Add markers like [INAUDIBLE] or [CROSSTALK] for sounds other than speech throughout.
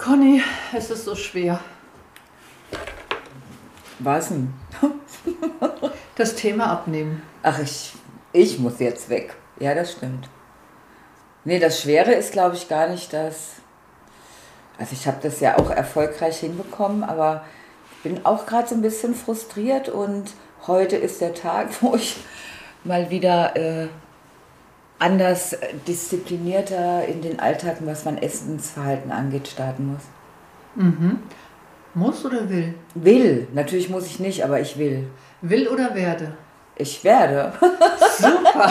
Conny, es ist so schwer. Was denn? [LAUGHS] Das Thema abnehmen. Ach, ich, ich muss jetzt weg. Ja, das stimmt. Nee, das Schwere ist, glaube ich, gar nicht das. Also ich habe das ja auch erfolgreich hinbekommen, aber ich bin auch gerade so ein bisschen frustriert und heute ist der Tag, [LAUGHS] wo ich mal wieder äh, anders äh, disziplinierter in den Alltag, was mein Essensverhalten angeht, starten muss. Mhm. Muss oder will? Will. Natürlich muss ich nicht, aber ich will. Will oder werde? Ich werde. [LAUGHS] Super.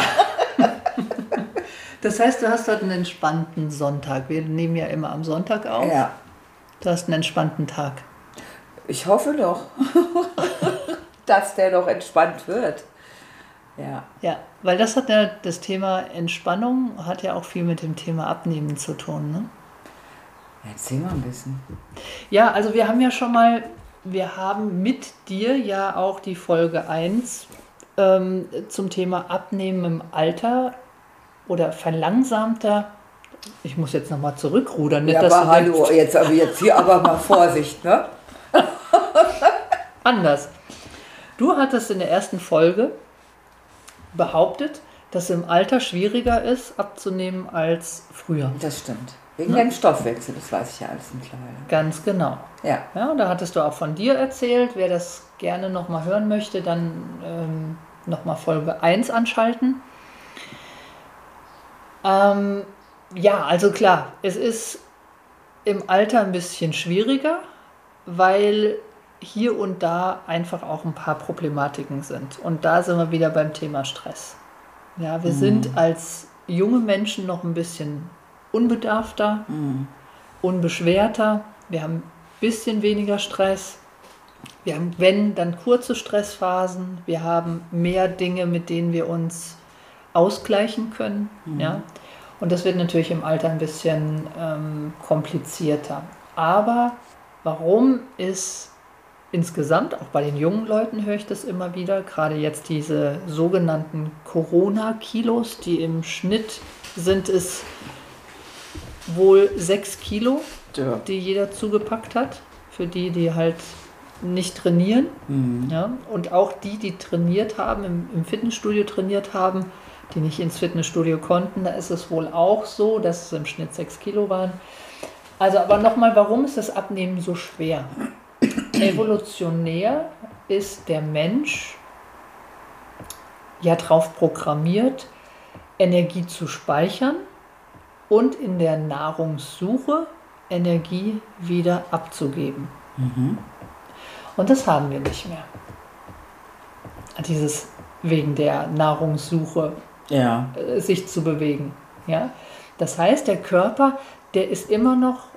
Das heißt, du hast heute einen entspannten Sonntag. Wir nehmen ja immer am Sonntag auf. Ja. Du hast einen entspannten Tag. Ich hoffe doch, [LAUGHS] dass der noch entspannt wird. Ja. Ja, weil das hat ja das Thema Entspannung hat ja auch viel mit dem Thema Abnehmen zu tun. Ne? Erzähl mal ein bisschen. Ja, also wir haben ja schon mal, wir haben mit dir ja auch die Folge 1 ähm, zum Thema Abnehmen im Alter oder verlangsamter. Ich muss jetzt nochmal zurückrudern. Nicht, ja, aber hallo, denkst, jetzt, aber jetzt hier aber mal [LAUGHS] Vorsicht, ne? anders. Du hattest in der ersten Folge behauptet, dass es im Alter schwieriger ist, abzunehmen als früher. Das stimmt. Wegen Ja. dem Stoffwechsel, das weiß ich ja alles mittlerweile. Ganz genau. Ja. Ja, da hattest du auch von dir erzählt. Wer das gerne nochmal hören möchte, dann ähm, nochmal Folge 1 anschalten. Ähm, ja, also klar, es ist im Alter ein bisschen schwieriger, weil hier und da einfach auch ein paar Problematiken sind. Und da sind wir wieder beim Thema Stress. Ja, wir sind als junge Menschen noch ein bisschen unbedarfter, unbeschwerter. Wir haben ein bisschen weniger Stress. Wir haben, wenn, dann kurze Stressphasen. Wir haben mehr Dinge, mit denen wir uns ausgleichen können. Ja? Und das wird natürlich im Alter ein bisschen ähm, komplizierter. Aber warum ist insgesamt, auch bei den jungen Leuten höre ich das immer wieder, gerade jetzt diese sogenannten Corona-Kilos, die im Schnitt sind es wohl sechs Kilo, Ja. die jeder zugepackt hat, für die, die halt nicht trainieren. Ja? Und auch die, die trainiert haben, im, im Fitnessstudio trainiert haben, die nicht ins Fitnessstudio konnten, da ist es wohl auch so, dass es im Schnitt sechs Kilo waren. Also aber nochmal, warum ist das Abnehmen so schwer? Evolutionär ist der Mensch ja darauf programmiert, Energie zu speichern und in der Nahrungssuche Energie wieder abzugeben. Und das haben wir nicht mehr. Dieses wegen der Nahrungssuche Ja. äh, sich zu bewegen. Ja? Das heißt, der Körper, der ist immer noch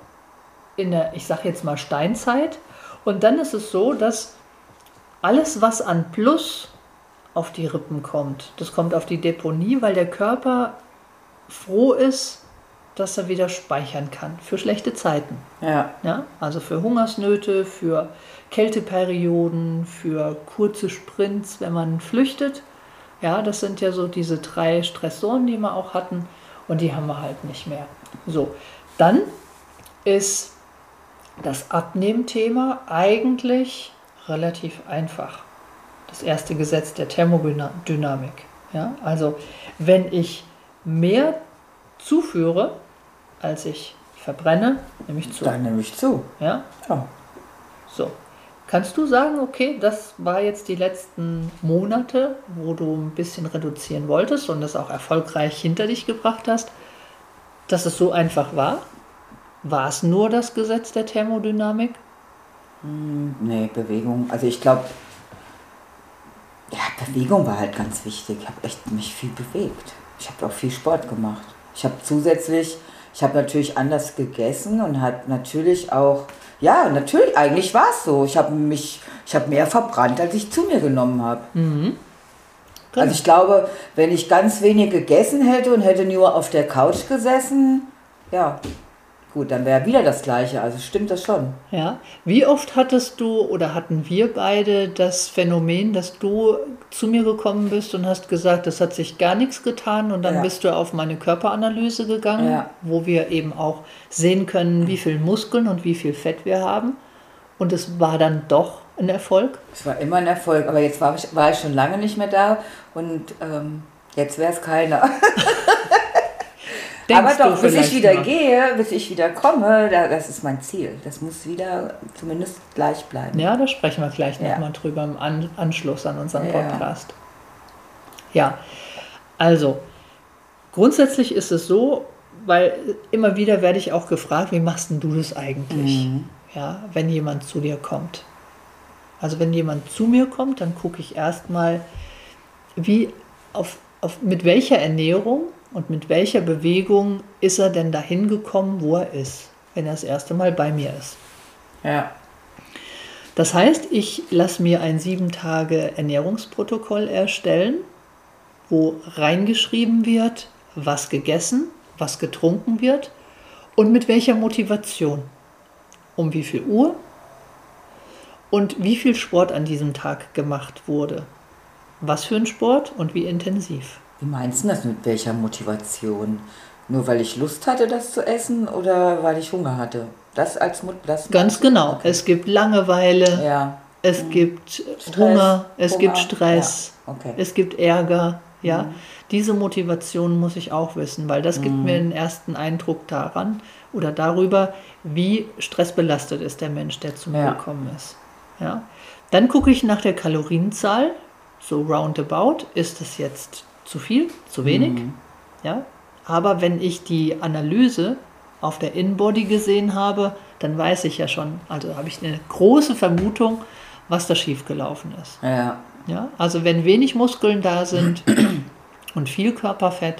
in der, ich sage jetzt mal Steinzeit. Und dann ist es so, dass alles, was an Plus auf die Rippen kommt, das kommt auf die Deponie, weil der Körper froh ist, dass er wieder speichern kann für schlechte Zeiten. Ja. Ja, also für Hungersnöte, für Kälteperioden, für kurze Sprints, wenn man flüchtet. Ja, das sind ja so diese drei Stressoren, die wir auch hatten und die haben wir halt nicht mehr. So, dann ist das Abnehmthema eigentlich relativ einfach. Das erste Gesetz der Thermodynamik. Ja, also wenn ich mehr zuführe, als ich verbrenne, nehme ich zu. Dann nehme ich zu. Ja, Ja. so. Kannst du sagen, okay, das war jetzt die letzten Monate, wo du ein bisschen reduzieren wolltest und das auch erfolgreich hinter dich gebracht hast, dass es so einfach war? War es nur das Gesetz der Thermodynamik? Hm, nee, Bewegung. Also ich glaube, ja, Bewegung war halt ganz wichtig. Ich habe echt mich viel bewegt. Ich habe auch viel Sport gemacht. Ich habe zusätzlich, ich habe natürlich anders gegessen und hat natürlich auch, ja, natürlich, eigentlich war es so. Ich habe mich, ich habe mehr verbrannt, als ich zu mir genommen habe. Mhm. Also ich glaube, wenn ich ganz wenig gegessen hätte und hätte nur auf der Couch gesessen, ja, gut, dann wäre wieder das Gleiche. Also stimmt das schon. Ja. Wie oft hattest du oder hatten wir beide das Phänomen, dass du zu mir gekommen bist und hast gesagt, es hat sich gar nichts getan und dann Ja. bist du auf meine Körperanalyse gegangen, Ja. wo wir eben auch sehen können, wie viel Muskeln und wie viel Fett wir haben. Und es war dann doch ein Erfolg. Es war immer ein Erfolg, aber jetzt war ich, war ich schon lange nicht mehr da und ähm, jetzt wäre es keiner. [LAUGHS] Denkst aber doch, bis ich wieder mal. gehe, bis ich wieder komme, da, das ist mein Ziel. Das muss wieder zumindest gleich bleiben. Ja, da sprechen wir gleich Ja. nochmal drüber im An Anschluss an unseren Ja. Podcast. Ja, also grundsätzlich ist es so, weil immer wieder werde ich auch gefragt, wie machst denn du das eigentlich, Mhm. ja, wenn jemand zu dir kommt. Also wenn jemand zu mir kommt, dann gucke ich erstmal, wie auf, auf, mit welcher Ernährung und mit welcher Bewegung ist er denn dahin gekommen, wo er ist, wenn er das erste Mal bei mir ist. Ja. Das heißt, ich lasse mir ein sieben Tage Ernährungsprotokoll erstellen, wo reingeschrieben wird, was gegessen, was getrunken wird und mit welcher Motivation. Um wie viel Uhr und wie viel Sport an diesem Tag gemacht wurde. Was für ein Sport und wie intensiv. Wie meinst du das mit welcher Motivation? Nur weil ich Lust hatte, das zu essen oder weil ich Hunger hatte? Das als Mut, das Ganz genau. Es gibt Langeweile, Ja. es gibt Stress, Hunger, es Hunger, gibt Stress. Ja. Okay. Es gibt Ärger, ja. Mhm. Diese Motivation muss ich auch wissen, weil das gibt mir einen ersten Eindruck daran oder darüber, wie stressbelastet ist der Mensch, der zu mir Ja. gekommen ist. Ja. Dann gucke ich nach der Kalorienzahl, so roundabout, ist es jetzt zu viel, zu wenig? Mhm. Ja. Aber wenn ich die Analyse auf der Inbody gesehen habe, dann weiß ich ja schon, also habe ich eine große Vermutung, was da schiefgelaufen ist. Ja. Ja, also wenn wenig Muskeln da sind [CLEARS THROAT] und viel Körperfett,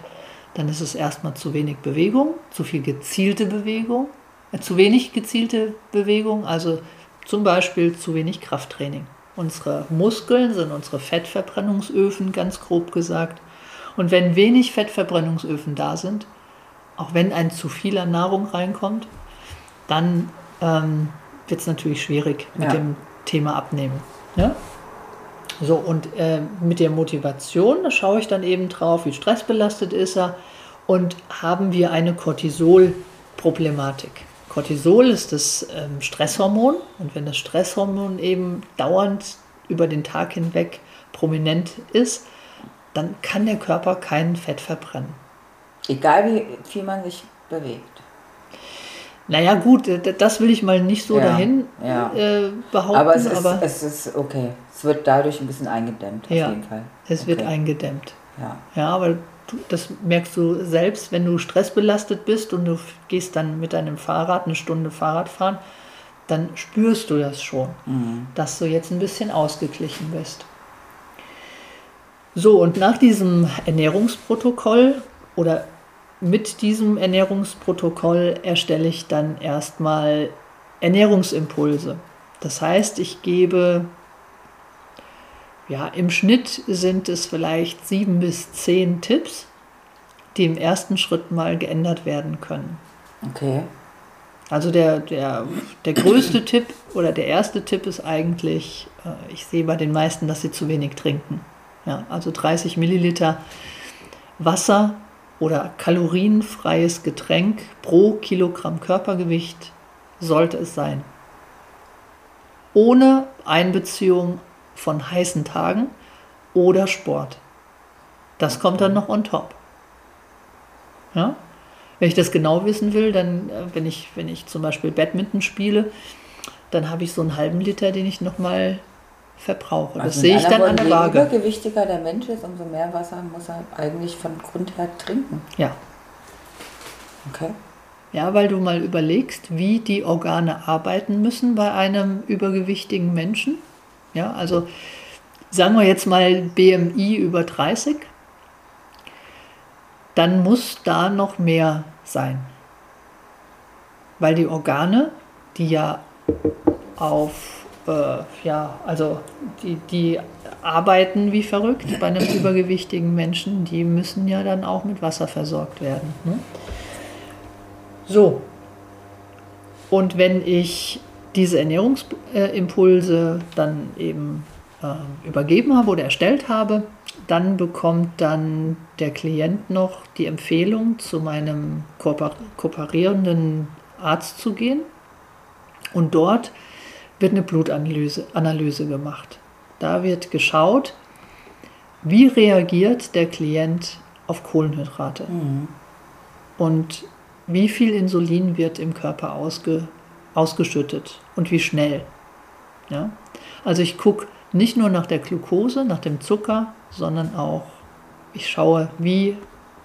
dann ist es erstmal zu wenig Bewegung, zu viel gezielte Bewegung, äh, zu wenig gezielte Bewegung, also zum Beispiel zu wenig Krafttraining. Unsere Muskeln sind unsere Fettverbrennungsöfen, ganz grob gesagt. Und wenn wenig Fettverbrennungsöfen da sind, auch wenn ein zu viel an Nahrung reinkommt, dann ähm, wird es natürlich schwierig mit Ja. dem Thema Abnehmen. Ja? So, und äh, mit der Motivation, da schaue ich dann eben drauf, wie stressbelastet ist er und haben wir eine Cortisol-Problematik. Cortisol ist das ähm, Stresshormon und wenn das Stresshormon eben dauernd über den Tag hinweg prominent ist, dann kann der Körper kein Fett verbrennen. Egal wie viel man sich bewegt. Naja gut, das will ich mal nicht so Ja, dahin ja. Äh, behaupten, Aber es ist, aber es ist okay. Es wird dadurch ein bisschen eingedämmt, auf Ja. jeden Fall. es wird okay. eingedämmt. Ja. Ja, aber du, das merkst du selbst, wenn du stressbelastet bist und du gehst dann mit deinem Fahrrad eine Stunde Fahrrad fahren, dann spürst du das schon, Mhm. dass du jetzt ein bisschen ausgeglichen bist. So, und nach diesem Ernährungsprotokoll oder mit diesem Ernährungsprotokoll erstelle ich dann erstmal Ernährungsimpulse. Das heißt, ich gebe ja, im Schnitt sind es vielleicht sieben bis zehn Tipps, die im ersten Schritt mal geändert werden können. Okay. Also der, der, der größte Tipp oder der erste Tipp ist eigentlich, äh, ich sehe bei den meisten, dass sie zu wenig trinken. Ja, also 30 Milliliter Wasser oder kalorienfreies Getränk pro Kilogramm Körpergewicht sollte es sein. Ohne Einbeziehung von heißen Tagen oder Sport. Das kommt dann noch on top. Ja? Wenn ich das genau wissen will, dann, äh, wenn ich, wenn ich zum Beispiel Badminton spiele, dann habe ich so einen halben Liter, den ich nochmal verbrauche. Das Also sehe mit ich dann an der Worten, Je Waage. übergewichtiger der Mensch ist, umso mehr Wasser muss er eigentlich von Grund her trinken. Ja. Okay. ja, weil du mal überlegst, wie die Organe arbeiten müssen bei einem übergewichtigen Menschen. Ja, also sagen wir jetzt mal BMI über 30, dann muss da noch mehr sein. Weil die Organe, die ja auf, ja, also die, die arbeiten wie verrückt bei einem [CLEARS THROAT] übergewichtigen Menschen, die müssen ja dann auch mit Wasser versorgt werden. Ne? So. Und wenn ich diese Ernährungsimpulse dann eben äh, übergeben habe oder erstellt habe, dann bekommt dann der Klient noch die Empfehlung, zu meinem kooper kooperierenden Arzt zu gehen. Und dort wird eine Blutanalyse Analyse gemacht. Da wird geschaut, wie reagiert der Klient auf Kohlenhydrate und wie viel Insulin wird im Körper ausge, ausgeschüttet und wie schnell. Ja? Also ich gucke nicht nur nach der Glucose, nach dem Zucker, sondern auch, ich schaue, wie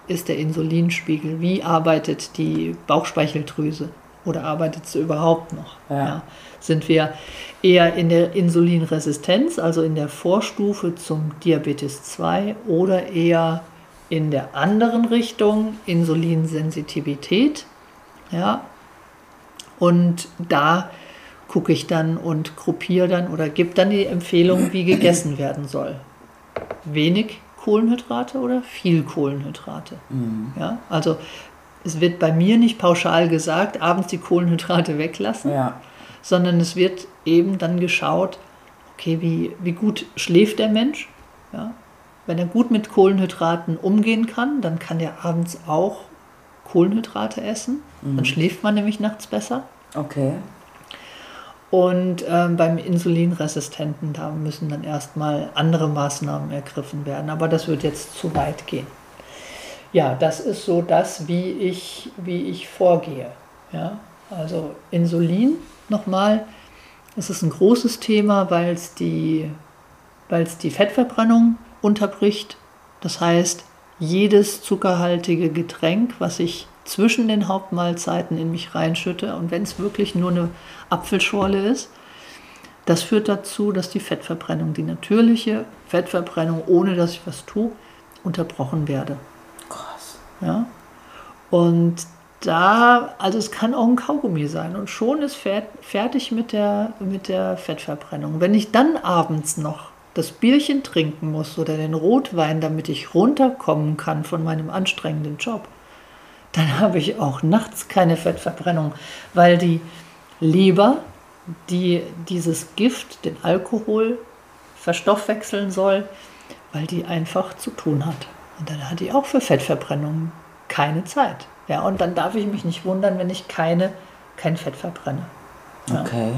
ist der Insulinspiegel, wie arbeitet die Bauchspeicheldrüse oder arbeitet sie überhaupt noch. Ja. Sind wir eher in der Insulinresistenz, also in der Vorstufe zum Diabetes 2 oder eher in der anderen Richtung, Insulinsensitivität. Ja. Und da gucke ich dann und gruppiere dann oder gebe dann die Empfehlung, wie gegessen werden soll. Wenig Kohlenhydrate oder viel Kohlenhydrate. Ja, also es wird bei mir nicht pauschal gesagt, abends die Kohlenhydrate weglassen, Ja. sondern es wird eben dann geschaut, okay, wie, wie gut schläft der Mensch. Ja? Wenn er gut mit Kohlenhydraten umgehen kann, dann kann er abends auch Kohlenhydrate essen. Dann schläft man nämlich nachts besser. Okay. Und ähm, beim Insulinresistenten, da müssen dann erstmal andere Maßnahmen ergriffen werden. Aber das wird jetzt zu weit gehen. Ja, das ist so das, wie ich, wie ich vorgehe. Ja? Also Insulin, nochmal, es ist ein großes Thema, weil es die, die Fettverbrennung unterbricht. Das heißt, jedes zuckerhaltige Getränk, was ich zwischen den Hauptmahlzeiten in mich reinschütte, und wenn es wirklich nur eine Apfelschorle ist, das führt dazu, dass die Fettverbrennung, die natürliche Fettverbrennung, ohne dass ich was tue, unterbrochen werde. Ja? Und da, also es kann auch ein Kaugummi sein und schon ist fer fertig mit der, mit der Fettverbrennung. Wenn ich dann abends noch das Bierchen trinken muss oder den Rotwein, damit ich runterkommen kann von meinem anstrengenden Job, dann habe ich auch nachts keine Fettverbrennung, weil die Leber, die dieses Gift, den Alkohol, verstoffwechseln soll, weil die einfach zu tun hat. Und dann hat die auch für Fettverbrennung keine Zeit. Ja, und dann darf ich mich nicht wundern, wenn ich keine, kein Fett verbrenne. Ja. Okay.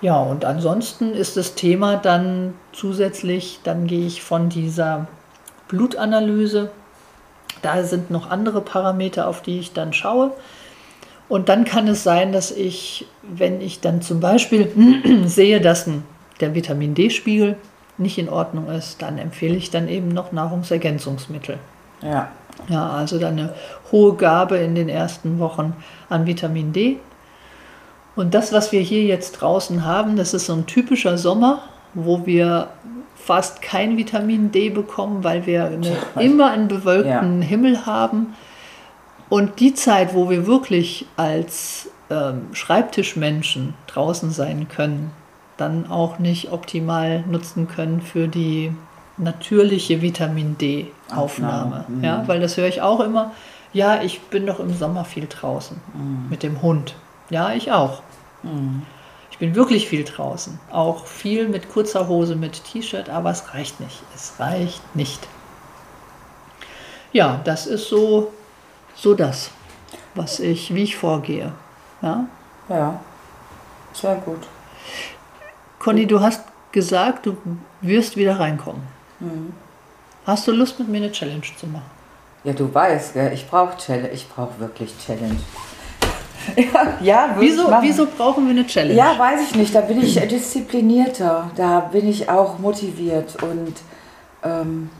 Ja, und ansonsten ist das Thema dann zusätzlich, dann gehe ich von dieser Blutanalyse, da sind noch andere Parameter, auf die ich dann schaue. Und dann kann es sein, dass ich, wenn ich dann zum Beispiel [CLEARS THROAT] sehe, dass ein, der Vitamin D-Spiegel nicht in Ordnung ist, dann empfehle ich dann eben noch Nahrungsergänzungsmittel. Ja. Ja, also dann eine hohe Gabe in den ersten Wochen an Vitamin D. Und das, was wir hier jetzt draußen haben, das ist so ein typischer Sommer, wo wir fast kein Vitamin D bekommen, weil wir eine, immer einen bewölkten Himmel haben. Und die Zeit, wo wir wirklich als ähm, Schreibtischmenschen draußen sein können, dann auch nicht optimal nutzen können für die natürliche Vitamin D-Aufnahme. Aufnahme, mhm. Ja, weil das höre ich auch immer. Ja, ich bin doch im Sommer viel draußen mit dem Hund. Ja, ich auch. Ich bin wirklich viel draußen. Auch viel mit kurzer Hose, mit T-Shirt, aber es reicht nicht. Es reicht nicht. Ja, das ist so, so das, was ich, wie ich vorgehe. Ja? Ja. Sehr gut. Conny, du hast gesagt, du wirst wieder reinkommen. Hast du Lust, mit mir eine Challenge zu machen? Ja, du weißt, gell, ich brauche Challenge. Ich brauche wirklich Challenge. [LAUGHS] Ja, ja Wieso, wieso brauchen wir eine Challenge? Ja, weiß ich nicht. Da bin ich [CLEARS THROAT] disziplinierter. Da bin ich auch motiviert. Und ähm,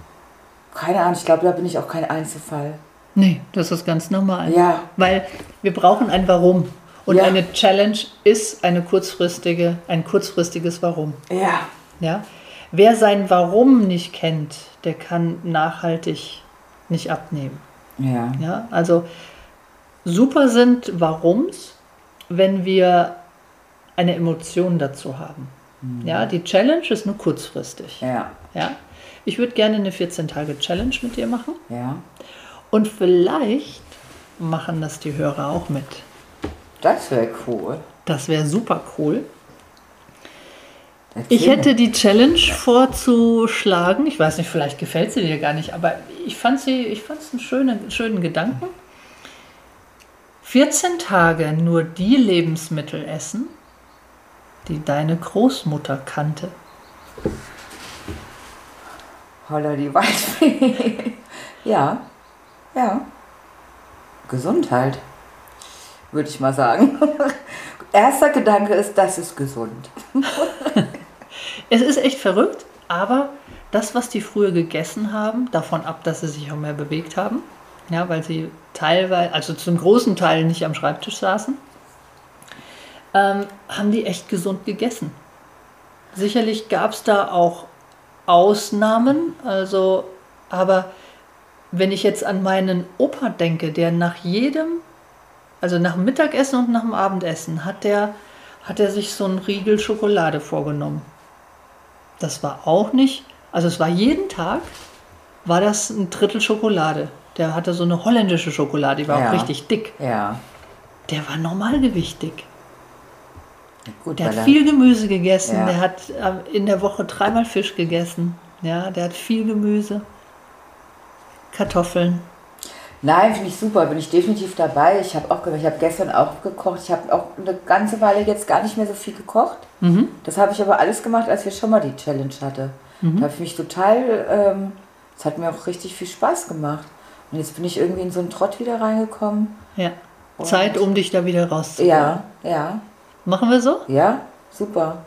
keine Ahnung, ich glaube, da bin ich auch kein Einzelfall. Nee, das ist ganz normal. Ja. Weil wir brauchen ein Warum. Und Ja. eine Challenge ist eine kurzfristige, ein kurzfristiges Warum. Ja. Ja? Wer sein Warum nicht kennt, der kann nachhaltig nicht abnehmen. Ja. Ja? Also super sind Warums, wenn wir eine Emotion dazu haben. Ja, die Challenge ist nur kurzfristig. Ja. Ja? Ich würde gerne eine 14-Tage-Challenge mit dir machen. Ja. Und vielleicht machen das die Hörer auch mit. Das wäre cool. Das wäre super cool. Erzähl Ich mir. hätte die Challenge vorzuschlagen. Ich weiß nicht, vielleicht gefällt sie dir gar nicht, aber ich fand sie, ich fand es einen schönen, schönen Gedanken. 14 Tage nur die Lebensmittel essen, die deine Großmutter kannte. Holla die Waldfee. [LAUGHS] ja. Ja. Gesundheit. Würde ich mal sagen. [LAUGHS] Erster Gedanke ist, das ist gesund. [LAUGHS] Es ist echt verrückt, aber das, was die früher gegessen haben, davon ab, dass sie sich auch mehr bewegt haben, ja, weil sie teilweise, also zum großen Teil nicht am Schreibtisch saßen, ähm, haben die echt gesund gegessen. Sicherlich gab es da auch Ausnahmen, also, aber wenn ich jetzt an meinen Opa denke, der nach jedem, also nach dem Mittagessen und nach dem Abendessen, hat der, hat er sich so einen Riegel Schokolade vorgenommen. Das war auch nicht, also es war jeden Tag, war das ein Drittel Schokolade. Der hatte so eine holländische Schokolade, die war Ja. auch richtig dick. Ja. Der war normalgewichtig. Gut, Der hat er- viel Gemüse gegessen, Ja. der hat äh, in der Woche dreimal Fisch gegessen. Ja, der hat viel Gemüse. Kartoffeln. Nein, finde ich super, bin ich definitiv dabei. Ich habe auch, ich habe gestern auch gekocht. Ich habe auch eine ganze Weile jetzt gar nicht mehr so viel gekocht. Mhm. Das habe ich aber alles gemacht, als wir schon mal die Challenge hatte. Da habe ich mich total, ähm, es hat mir auch richtig viel Spaß gemacht. Und jetzt bin ich irgendwie in so einen Trott wieder reingekommen. Ja. Zeit, um dich da wieder rauszuholen. Ja, ja, Machen wir so? ja, super.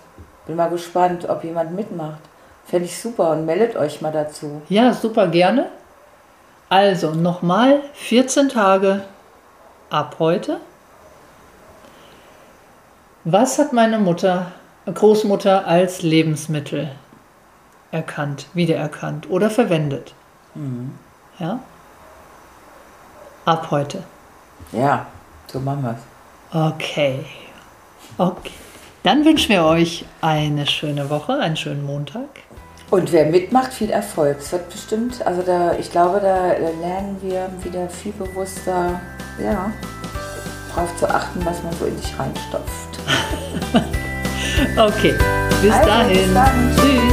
Bin mal gespannt, ob jemand mitmacht. Fände ich super und meldet euch mal dazu. Ja, super gerne. Also nochmal 14 Tage ab heute. Was hat meine Mutter, Großmutter als Lebensmittel erkannt, wiedererkannt oder verwendet? Ja? Ab heute. Ja, so machen wir es. Okay. Okay. Dann wünschen wir euch eine schöne Woche, einen schönen Montag. Und wer mitmacht, viel Erfolg. Es wird bestimmt, also da, ich glaube, da lernen wir wieder viel bewusster, ja, darauf zu achten, was man so in sich reinstopft. [LAUGHS] Okay. Bis Also, bis dahin. dann. Tschüss.